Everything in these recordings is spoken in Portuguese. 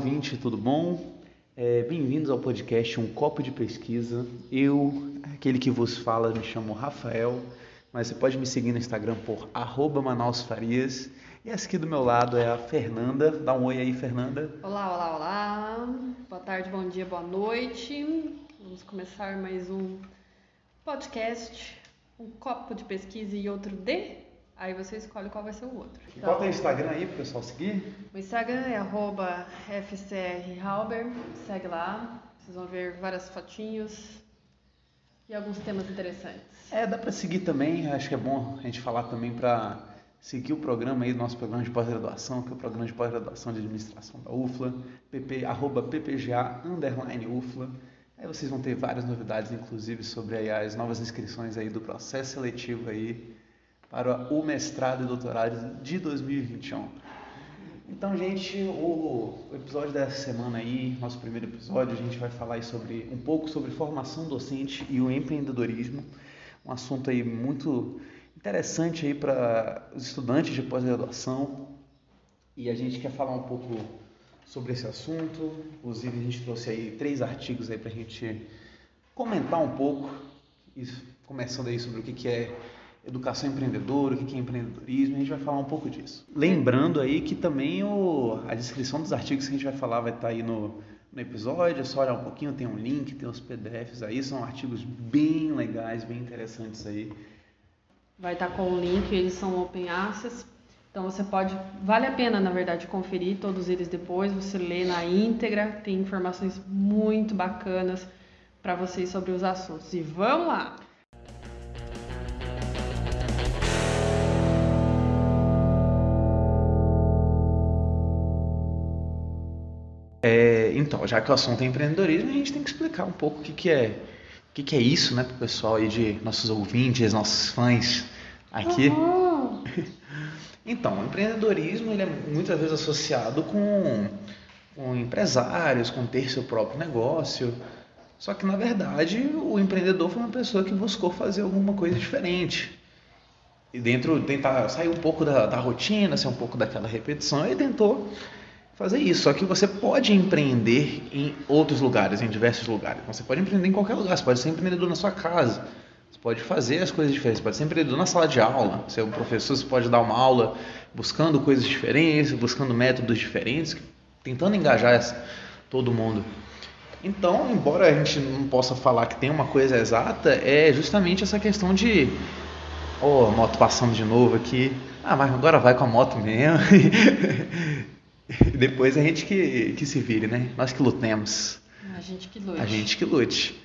ouvinte, tudo bom? É, Bem-vindos ao podcast Um Copo de Pesquisa. Eu, aquele que vos fala, me chamo Rafael, mas você pode me seguir no Instagram por arroba Manaus Farias. E essa aqui do meu lado é a Fernanda. Dá um oi aí, Fernanda. Olá, olá, olá. Boa tarde, bom dia, boa noite. Vamos começar mais um podcast, um copo de pesquisa e outro de. Aí você escolhe qual vai ser o outro. Então, Qual é o Instagram aí pro pessoal seguir? O Instagram é arroba FCRHauber. Segue lá. Vocês vão ver várias fotinhos e alguns temas interessantes. É, dá para seguir também. Acho que é bom a gente falar também para seguir o programa aí, nosso programa de pós-graduação, que é o programa de pós-graduação de administração da UFLA, pp, arroba ppga, underline UFLA. Aí vocês vão ter várias novidades, inclusive, sobre aí as novas inscrições aí do processo seletivo aí para o mestrado e doutorado de 2021. Então, gente, o episódio dessa semana aí, nosso primeiro episódio, a gente vai falar sobre um pouco sobre formação docente e o empreendedorismo, um assunto aí muito interessante aí para os estudantes de pós-graduação. E a gente quer falar um pouco sobre esse assunto. Inclusive, a gente trouxe aí três artigos aí para a gente comentar um pouco, começando aí sobre o que, que é educação empreendedora, o que é empreendedorismo, a gente vai falar um pouco disso. Lembrando aí que também o, a descrição dos artigos que a gente vai falar vai estar aí no, no episódio, é só olhar um pouquinho, tem um link, tem os PDFs aí, são artigos bem legais, bem interessantes aí. Vai estar com o link, eles são open access, então você pode, vale a pena na verdade conferir todos eles depois, você lê na íntegra, tem informações muito bacanas para vocês sobre os assuntos. E vamos lá! É, então, já que o assunto é empreendedorismo, a gente tem que explicar um pouco o que, que é o que, que é isso, né, para o pessoal aí de nossos ouvintes, nossos fãs aqui. Uhum. Então, o empreendedorismo ele é muitas vezes associado com, com empresários, com ter seu próprio negócio. Só que na verdade o empreendedor foi uma pessoa que buscou fazer alguma coisa diferente. E dentro tentar sair um pouco da, da rotina, sair um pouco daquela repetição e tentou fazer isso. Só que você pode empreender em outros lugares, em diversos lugares. Você pode empreender em qualquer lugar. Você pode ser empreendedor na sua casa. Você pode fazer as coisas diferentes. Você pode ser empreendedor na sala de aula. É um professor, você pode dar uma aula buscando coisas diferentes, buscando métodos diferentes, tentando engajar todo mundo. Então, embora a gente não possa falar que tem uma coisa exata, é justamente essa questão de oh, a moto passando de novo aqui. Ah, mas agora vai com a moto mesmo. Depois a gente que, que se vire, né? Nós que lutemos. A gente que lute. A gente que lute.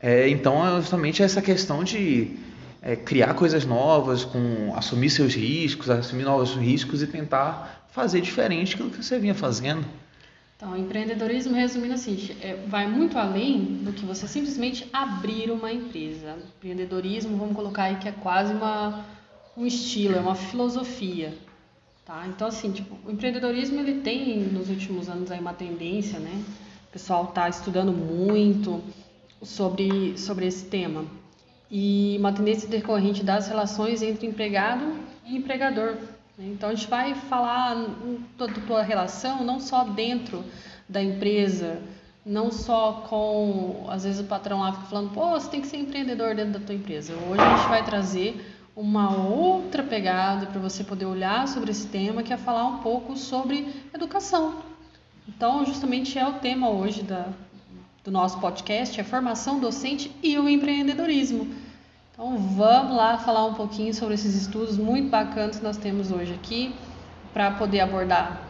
É, então, é justamente essa questão de é, criar coisas novas, com assumir seus riscos, assumir novos riscos e tentar fazer diferente do que você vinha fazendo. Então, empreendedorismo, resumindo assim, é, vai muito além do que você simplesmente abrir uma empresa. Empreendedorismo, vamos colocar aí que é quase uma, um estilo, é uma filosofia. Tá? Então, assim, tipo, o empreendedorismo ele tem nos últimos anos aí uma tendência, né? O pessoal está estudando muito sobre, sobre esse tema. E uma tendência decorrente das relações entre empregado e empregador. Né? Então, a gente vai falar toda a tua relação não só dentro da empresa, não só com, às vezes o patrão lá fica falando, pô, você tem que ser empreendedor dentro da tua empresa. Hoje a gente vai trazer uma outra pegada para você poder olhar sobre esse tema, que é falar um pouco sobre educação. Então, justamente é o tema hoje da, do nosso podcast, a formação docente e o empreendedorismo. Então, vamos lá falar um pouquinho sobre esses estudos muito bacanas que nós temos hoje aqui, para poder abordar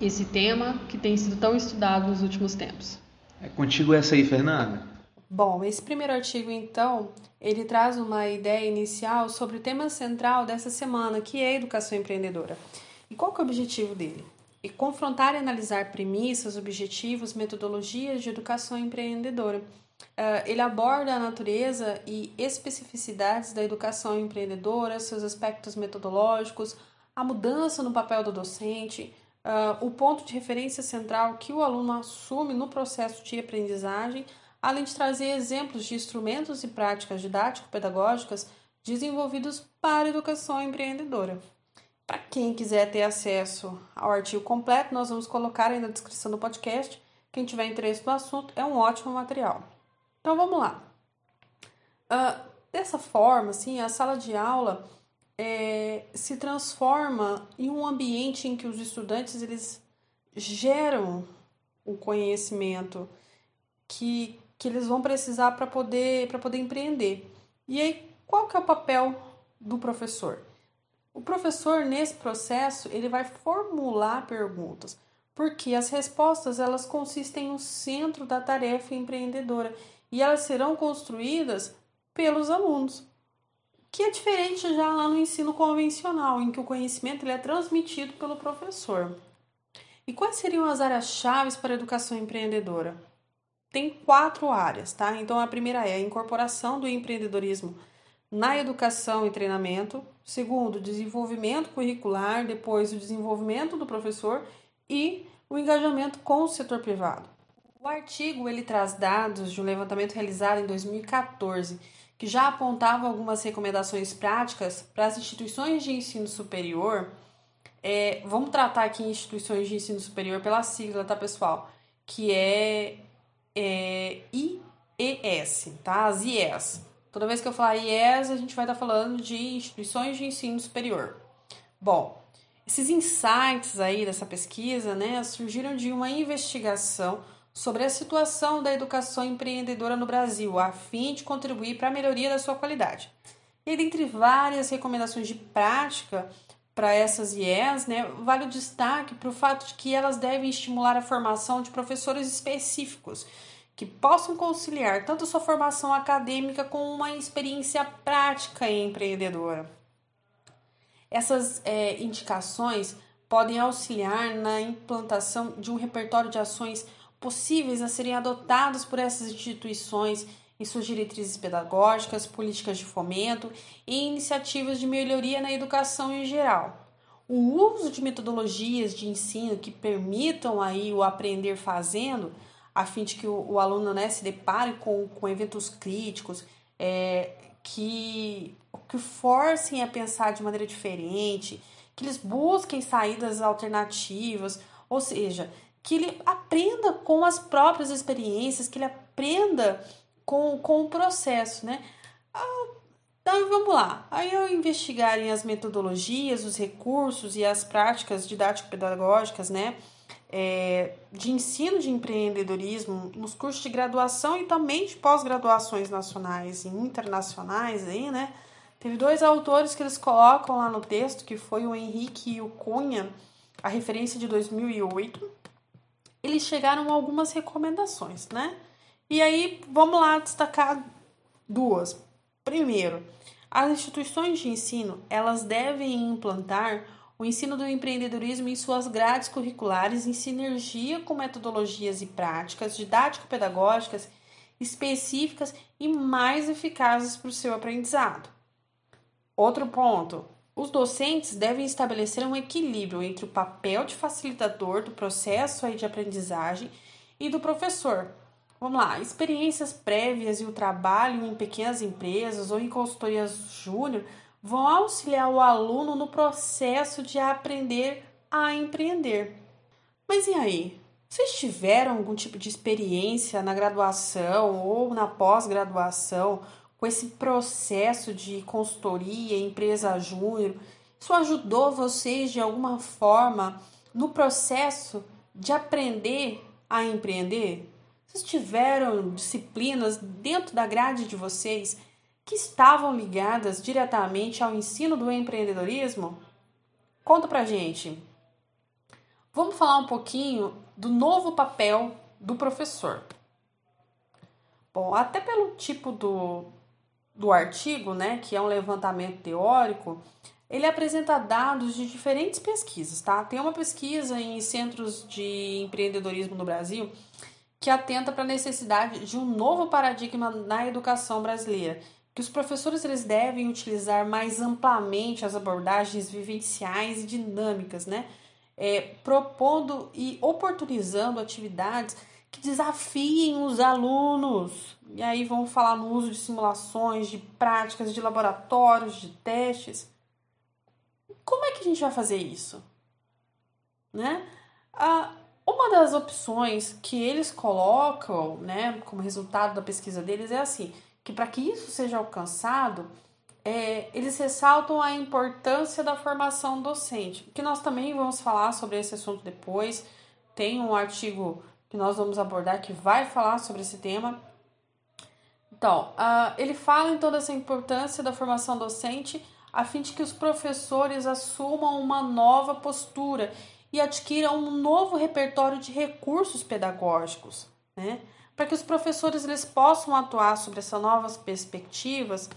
esse tema que tem sido tão estudado nos últimos tempos. É contigo essa aí, Fernanda. Bom, esse primeiro artigo, então, ele traz uma ideia inicial sobre o tema central dessa semana, que é a educação empreendedora. E qual que é o objetivo dele? É confrontar e analisar premissas, objetivos, metodologias de educação empreendedora. Uh, ele aborda a natureza e especificidades da educação empreendedora, seus aspectos metodológicos, a mudança no papel do docente, uh, o ponto de referência central que o aluno assume no processo de aprendizagem, além de trazer exemplos de instrumentos e práticas didático-pedagógicas desenvolvidos para a educação empreendedora. Para quem quiser ter acesso ao artigo completo, nós vamos colocar aí na descrição do podcast. Quem tiver interesse no assunto, é um ótimo material. Então vamos lá. Uh, dessa forma, assim, a sala de aula é, se transforma em um ambiente em que os estudantes eles geram o conhecimento que, que eles vão precisar para poder, poder empreender. E aí, qual que é o papel do professor? O professor, nesse processo, ele vai formular perguntas, porque as respostas elas consistem no centro da tarefa empreendedora e elas serão construídas pelos alunos, que é diferente já lá no ensino convencional, em que o conhecimento ele é transmitido pelo professor. E quais seriam as áreas-chave para a educação empreendedora? Tem quatro áreas, tá? Então a primeira é a incorporação do empreendedorismo na educação e treinamento. Segundo, desenvolvimento curricular, depois o desenvolvimento do professor e o engajamento com o setor privado. O artigo ele traz dados de um levantamento realizado em 2014 que já apontava algumas recomendações práticas para as instituições de ensino superior. É, vamos tratar aqui instituições de ensino superior pela sigla, tá, pessoal? Que é, é IES, tá? As IES. Toda vez que eu falar IES, a gente vai estar tá falando de instituições de ensino superior. Bom, esses insights aí dessa pesquisa, né, surgiram de uma investigação sobre a situação da educação empreendedora no Brasil, a fim de contribuir para a melhoria da sua qualidade. E dentre várias recomendações de prática para essas IES, né, vale o destaque para o fato de que elas devem estimular a formação de professores específicos que possam conciliar tanto sua formação acadêmica com uma experiência prática e empreendedora. Essas é, indicações podem auxiliar na implantação de um repertório de ações possíveis a serem adotados por essas instituições em suas diretrizes pedagógicas, políticas de fomento e iniciativas de melhoria na educação em geral. O uso de metodologias de ensino que permitam aí o aprender fazendo a fim de que o, o aluno né, se depare com, com eventos críticos, é, que, que forcem a pensar de maneira diferente, que eles busquem saídas alternativas, ou seja, que ele aprenda com as próprias experiências, que ele aprenda com, com o processo, né? Ah, então vamos lá. Aí eu investigarem as metodologias, os recursos e as práticas didático-pedagógicas, né? é, de ensino de empreendedorismo nos cursos de graduação e também de pós-graduações nacionais e internacionais aí, né? Teve dois autores que eles colocam lá no texto, que foi o Henrique e o Cunha, a referência de 2008. Eles chegaram a algumas recomendações, né? E aí, vamos lá destacar duas. Primeiro, as instituições de ensino, elas devem implantar o ensino do empreendedorismo em suas grades curriculares em sinergia com metodologias e práticas didático-pedagógicas específicas e mais eficazes para o seu aprendizado. Outro ponto: os docentes devem estabelecer um equilíbrio entre o papel de facilitador do processo aí de aprendizagem e do professor. Vamos lá, experiências prévias e o trabalho em pequenas empresas ou em consultorias júnior vão auxiliar o aluno no processo de aprender a empreender. Mas e aí? Vocês tiveram algum tipo de experiência na graduação ou na pós-graduação com esse processo de consultoria, empresa júnior? Isso ajudou vocês de alguma forma no processo de aprender a empreender? Vocês tiveram disciplinas dentro da grade de vocês que estavam ligadas diretamente ao ensino do empreendedorismo? Conta pra gente. Vamos falar um pouquinho do novo papel do professor. Bom, até pelo tipo do, do artigo, né, que é um levantamento teórico, ele apresenta dados de diferentes pesquisas, tá? Tem uma pesquisa em centros de empreendedorismo no Brasil que atenta para a necessidade de um novo paradigma na educação brasileira que os professores eles devem utilizar mais amplamente as abordagens vivenciais e dinâmicas, né? É, propondo e oportunizando atividades que desafiem os alunos. E aí vamos falar no uso de simulações, de práticas, de laboratórios, de testes. como é que a gente vai fazer isso? Né? Ah, uma das opções que eles colocam, né, como resultado da pesquisa deles é assim, que para que isso seja alcançado, é, eles ressaltam a importância da formação docente, que nós também vamos falar sobre esse assunto depois. Tem um artigo que nós vamos abordar que vai falar sobre esse tema. Então, uh, ele fala então dessa importância da formação docente a fim de que os professores assumam uma nova postura e adquiram um novo repertório de recursos pedagógicos, né? Para que os professores eles possam atuar sobre essas novas perspectivas,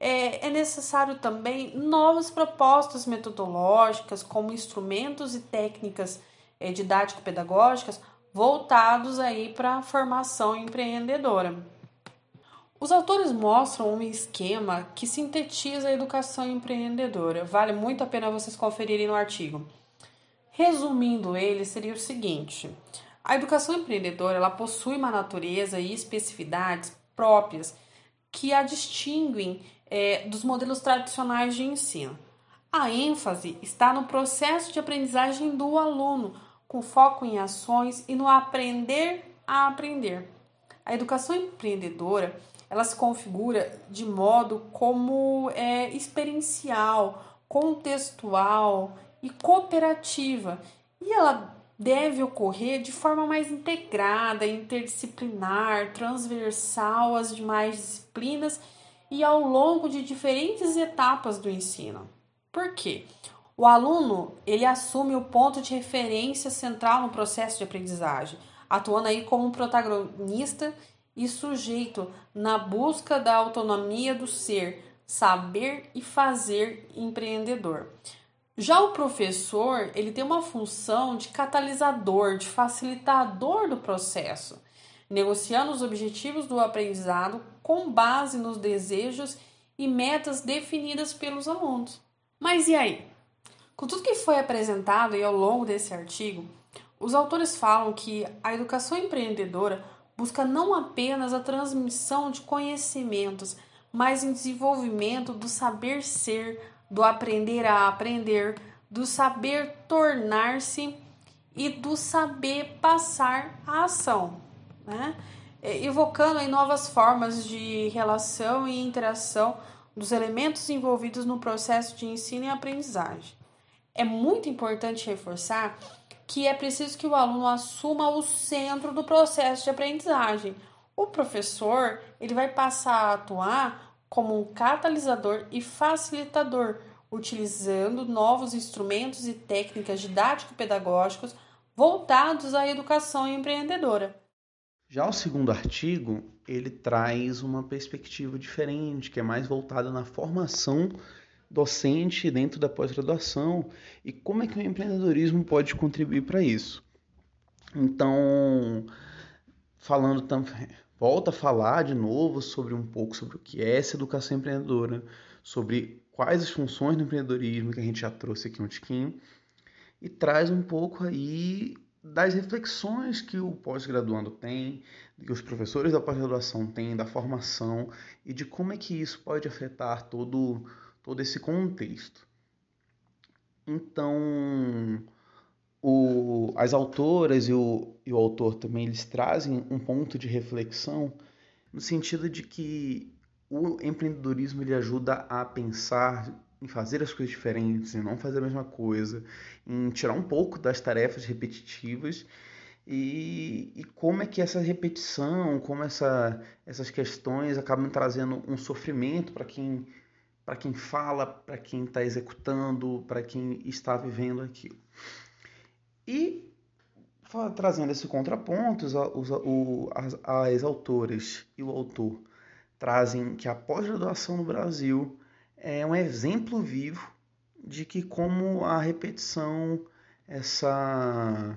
é, é necessário também novas propostas metodológicas, como instrumentos e técnicas é, didático-pedagógicas voltados aí para a formação empreendedora. Os autores mostram um esquema que sintetiza a educação empreendedora. Vale muito a pena vocês conferirem no artigo. Resumindo ele, seria o seguinte: a educação empreendedora ela possui uma natureza e especificidades próprias que a distinguem é, dos modelos tradicionais de ensino. A ênfase está no processo de aprendizagem do aluno, com foco em ações e no aprender a aprender. A educação empreendedora ela se configura de modo como é experiencial, contextual e cooperativa, e ela deve ocorrer de forma mais integrada, interdisciplinar, transversal às demais disciplinas e ao longo de diferentes etapas do ensino. Por quê? O aluno ele assume o ponto de referência central no processo de aprendizagem, atuando aí como um protagonista e sujeito na busca da autonomia do ser, saber e fazer empreendedor. Já o professor, ele tem uma função de catalisador, de facilitador do processo, negociando os objetivos do aprendizado com base nos desejos e metas definidas pelos alunos. Mas e aí? Com tudo que foi apresentado e ao longo desse artigo, os autores falam que a educação empreendedora busca não apenas a transmissão de conhecimentos, mas o desenvolvimento do saber ser, do aprender a aprender, do saber tornar-se e do saber passar a ação, né? É, evocando aí novas formas de relação e interação dos elementos envolvidos no processo de ensino e aprendizagem. É muito importante reforçar que é preciso que o aluno assuma o centro do processo de aprendizagem. O professor ele vai passar a atuar como um catalisador e facilitador, utilizando novos instrumentos e técnicas didático-pedagógicos voltados à educação empreendedora. Já o segundo artigo, ele traz uma perspectiva diferente, que é mais voltada na formação docente dentro da pós-graduação e como é que o empreendedorismo pode contribuir para isso. Então, falando também, volta a falar de novo sobre um pouco sobre o que é essa educação empreendedora, sobre quais as funções do empreendedorismo que a gente já trouxe aqui um tiquinho e traz um pouco aí das reflexões que o pós-graduando tem, que os professores da pós-graduação têm, da formação e de como é que isso pode afetar todo todo esse contexto. Então, o, as autoras e o, e o autor também eles trazem um ponto de reflexão no sentido de que o empreendedorismo ele ajuda a pensar em fazer as coisas diferentes, em não fazer a mesma coisa, em tirar um pouco das tarefas repetitivas e, e como é que essa repetição, como essa, essas questões acabam trazendo um sofrimento para quem para quem fala, para quem está executando, para quem está vivendo aquilo. E trazendo esse contraponto, os, os, as, as autoras e o autor trazem que a pós-graduação no Brasil é um exemplo vivo de que como a repetição, essa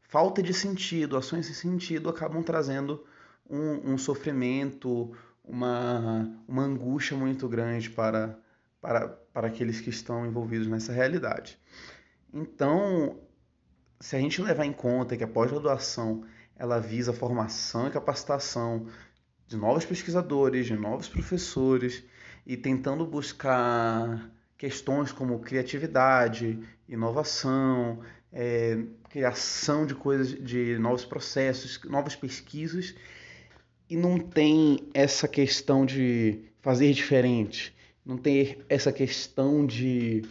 falta de sentido, ações sem sentido acabam trazendo um, um sofrimento, uma, uma angústia muito grande para, para, para aqueles que estão envolvidos nessa realidade. Então, se a gente levar em conta que a pós-graduação ela visa a formação e capacitação de novos pesquisadores, de novos professores e tentando buscar questões como criatividade, inovação, é, criação de coisas, de novos processos, novas pesquisas, e não tem essa questão de fazer diferente, não tem essa questão de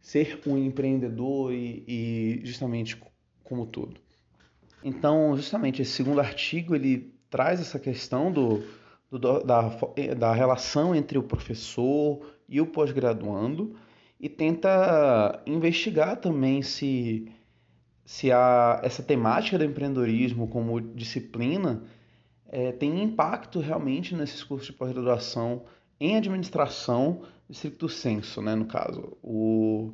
ser um empreendedor e, e justamente como todo. Então, justamente esse segundo artigo ele traz essa questão do, do da, da relação entre o professor e o pós-graduando e tenta investigar também se, se a, essa temática do empreendedorismo como disciplina é, tem impacto realmente nesses cursos de pós-graduação em administração estricto senso, né, no caso. O,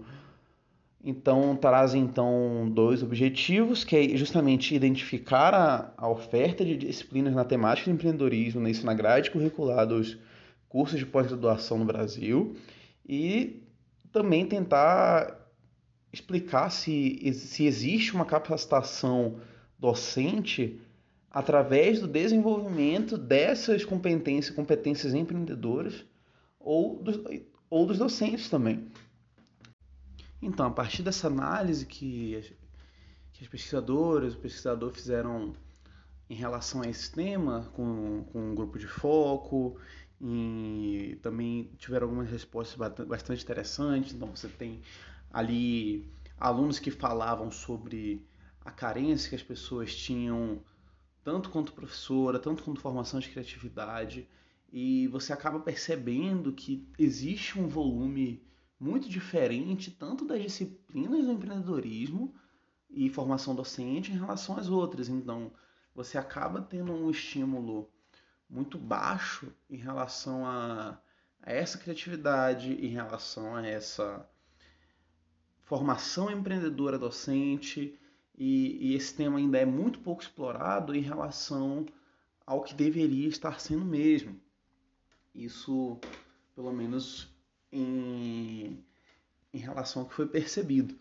então, traz então dois objetivos, que é justamente identificar a, a oferta de disciplinas na temática de empreendedorismo, né, isso na grade curricular dos cursos de pós-graduação no Brasil, e também tentar explicar se, se existe uma capacitação docente através do desenvolvimento dessas competências, competências empreendedoras ou dos, ou dos docentes também. Então, a partir dessa análise que as, que as pesquisadoras, o pesquisador fizeram em relação a esse tema, com, com um grupo de foco, e também tiveram algumas respostas bastante interessantes. Então, você tem ali alunos que falavam sobre a carência que as pessoas tinham, tanto quanto professora, tanto quanto formação de criatividade, e você acaba percebendo que existe um volume muito diferente tanto das disciplinas do empreendedorismo e formação docente em relação às outras. Então, você acaba tendo um estímulo muito baixo em relação a, a essa criatividade, em relação a essa formação empreendedora docente, e, e esse tema ainda é muito pouco explorado em relação ao que deveria estar sendo mesmo. Isso, pelo menos, em, em relação ao que foi percebido.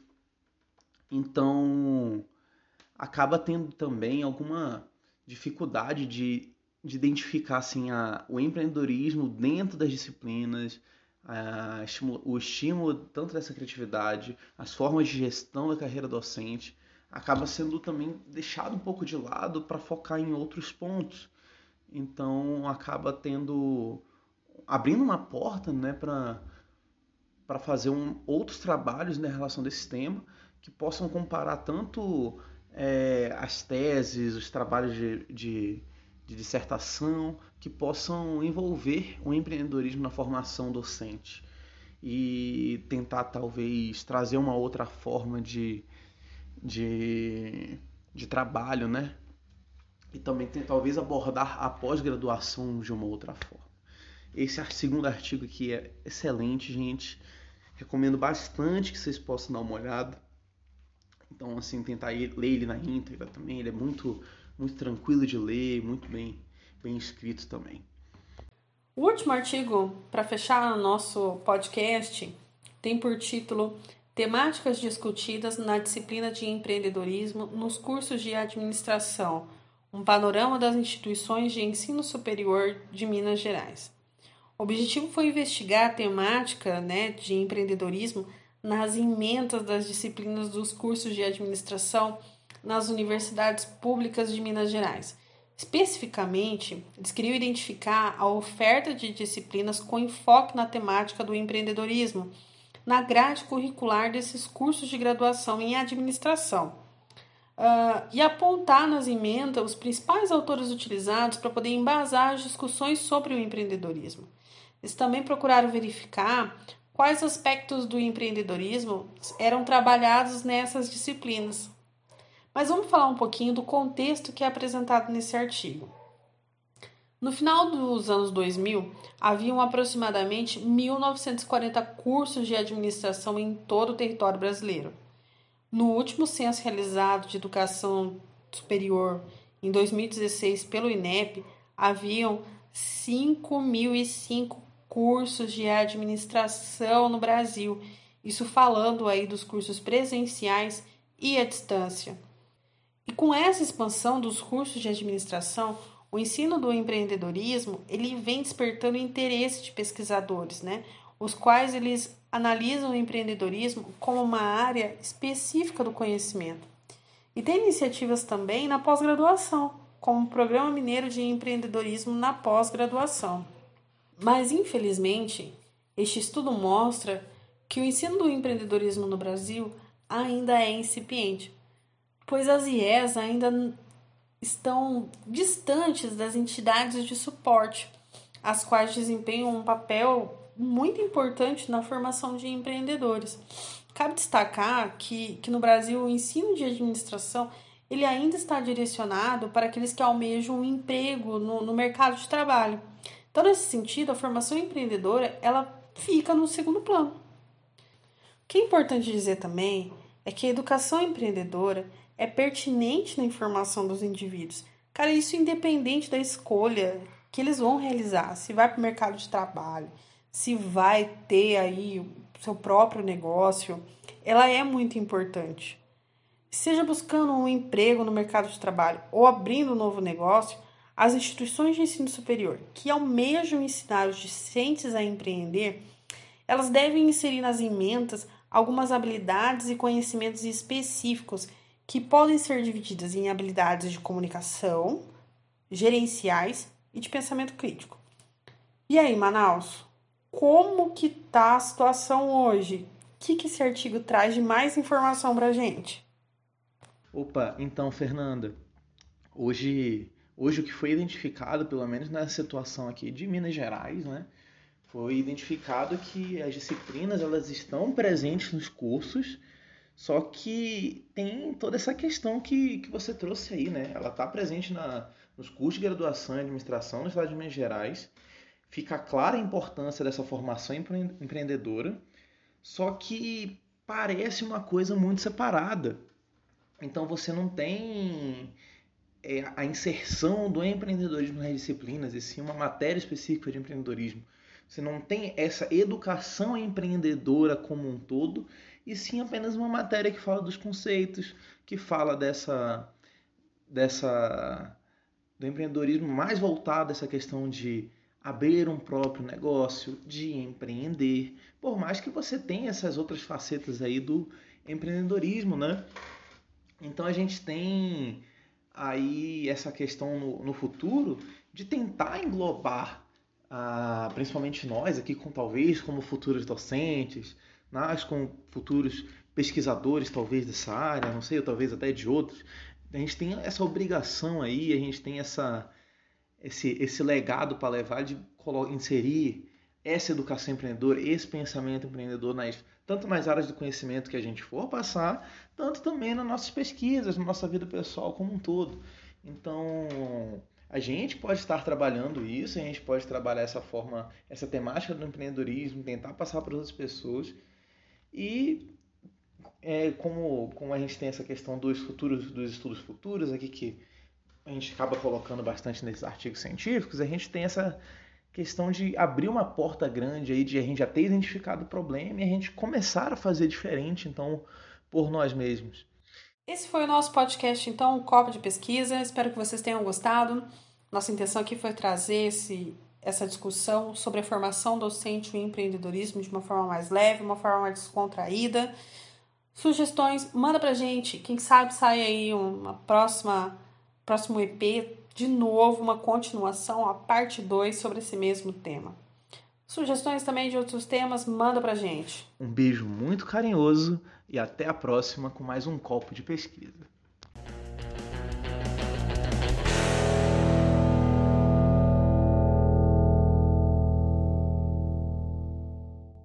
Então, acaba tendo também alguma dificuldade de, de identificar assim, a, o empreendedorismo dentro das disciplinas, a, o estímulo tanto dessa criatividade, as formas de gestão da carreira docente, acaba sendo também deixado um pouco de lado para focar em outros pontos. Então, acaba tendo abrindo uma porta né, para para fazer um, outros trabalhos na né, relação desse tema que possam comparar tanto é, as teses, os trabalhos de, de, de, dissertação, que possam envolver o empreendedorismo na formação docente e tentar talvez trazer uma outra forma de, de, de trabalho, né? E também tem, talvez abordar a pós-graduação de uma outra forma. Esse segundo artigo aqui é excelente, gente. Recomendo bastante que vocês possam dar uma olhada. Então, assim, tentar ler ele na íntegra também. Ele é muito, muito tranquilo de ler, muito bem, bem escrito também. O último artigo, para fechar nosso podcast, tem por título Temáticas discutidas na disciplina de empreendedorismo nos cursos de administração. Um panorama das instituições de ensino superior de Minas Gerais. O objetivo foi investigar a temática né, de empreendedorismo nas emendas das disciplinas dos cursos de administração nas universidades públicas de Minas Gerais. Especificamente, eles queriam identificar a oferta de disciplinas com enfoque na temática do empreendedorismo na grade curricular desses cursos de graduação em administração. Uh, e apontar nas emendas os principais autores utilizados para poder embasar as discussões sobre o empreendedorismo. Eles também procuraram verificar quais aspectos do empreendedorismo eram trabalhados nessas disciplinas. Mas vamos falar um pouquinho do contexto que é apresentado nesse artigo. No final dos anos 2000, haviam aproximadamente 1.940 cursos de administração em todo o território brasileiro. No último censo realizado de educação superior em 2016 pelo INEP, haviam 5.005 cursos de administração no Brasil. Isso falando aí dos cursos presenciais e à distância. E com essa expansão dos cursos de administração, o ensino do empreendedorismo ele vem despertando interesse de pesquisadores, né? Os quais eles analisam o empreendedorismo como uma área específica do conhecimento. E tem iniciativas também na pós-graduação, como o Programa Mineiro de Empreendedorismo na pós-graduação. Mas, infelizmente, este estudo mostra que o ensino do empreendedorismo no Brasil ainda é incipiente, pois as IES ainda estão distantes das entidades de suporte, as quais desempenham um papel muito importante na formação de empreendedores. Cabe destacar que, que no Brasil o ensino de administração ele ainda está direcionado para aqueles que almejam um emprego no, no mercado de trabalho. Então, nesse sentido, a formação empreendedora ela fica no segundo plano. O que é importante dizer também é que a educação empreendedora é pertinente na informação dos indivíduos. Cara, isso independente da escolha que eles vão realizar, se vai para o mercado de trabalho, se vai ter aí o seu próprio negócio, ela é muito importante. Seja buscando um emprego no mercado de trabalho ou abrindo um novo negócio, as instituições de ensino superior que almejam ensinar os discentes a empreender, elas devem inserir nas ementas algumas habilidades e conhecimentos específicos que podem ser divididas em habilidades de comunicação, gerenciais e de pensamento crítico. E aí, Manaus, como que tá a situação hoje? O que, que esse artigo traz de mais informação para gente? Opa, então, Fernanda, hoje, hoje o que foi identificado, pelo menos nessa situação aqui de Minas Gerais, né, foi identificado que as disciplinas elas estão presentes nos cursos, só que tem toda essa questão que, que você trouxe aí, né? Ela está presente na, nos cursos de graduação em administração no estado de Minas Gerais. Fica clara a importância dessa formação empre empreendedora, só que parece uma coisa muito separada. Então você não tem é, a inserção do empreendedorismo nas disciplinas, e sim uma matéria específica de empreendedorismo. Você não tem essa educação empreendedora como um todo e sim apenas uma matéria que fala dos conceitos, que fala dessa dessa do empreendedorismo mais voltado a essa questão de abrir um próprio negócio, de empreender, por mais que você tenha essas outras facetas aí do empreendedorismo, né? Então a gente tem aí essa questão no, no futuro de tentar englobar, ah, principalmente nós aqui, com talvez como futuros docentes, nós com futuros pesquisadores talvez dessa área, não sei, ou talvez até de outros, a gente tem essa obrigação aí, a gente tem essa esse, esse legado para levar de inserir essa educação empreendedora, esse pensamento empreendedor nas tanto nas áreas do conhecimento que a gente for passar, tanto também nas nossas pesquisas, na nossa vida pessoal como um todo. Então, a gente pode estar trabalhando isso, a gente pode trabalhar essa forma, essa temática do empreendedorismo, tentar passar para outras pessoas e é, como, como a gente tem essa questão dos futuros, dos estudos futuros aqui que a gente acaba colocando bastante nesses artigos científicos, a gente tem essa questão de abrir uma porta grande aí de a gente já ter identificado o problema e a gente começar a fazer diferente, então, por nós mesmos. Esse foi o nosso podcast, então, o Copo de Pesquisa. Espero que vocês tenham gostado. Nossa intenção aqui foi trazer esse essa discussão sobre a formação docente e o empreendedorismo de uma forma mais leve, uma forma mais descontraída. Sugestões, manda pra gente. Quem sabe sai aí uma próxima próximo EP, de novo uma continuação, a parte 2 sobre esse mesmo tema. Sugestões também de outros temas, manda pra gente. Um beijo muito carinhoso e até a próxima com mais um copo de pesquisa.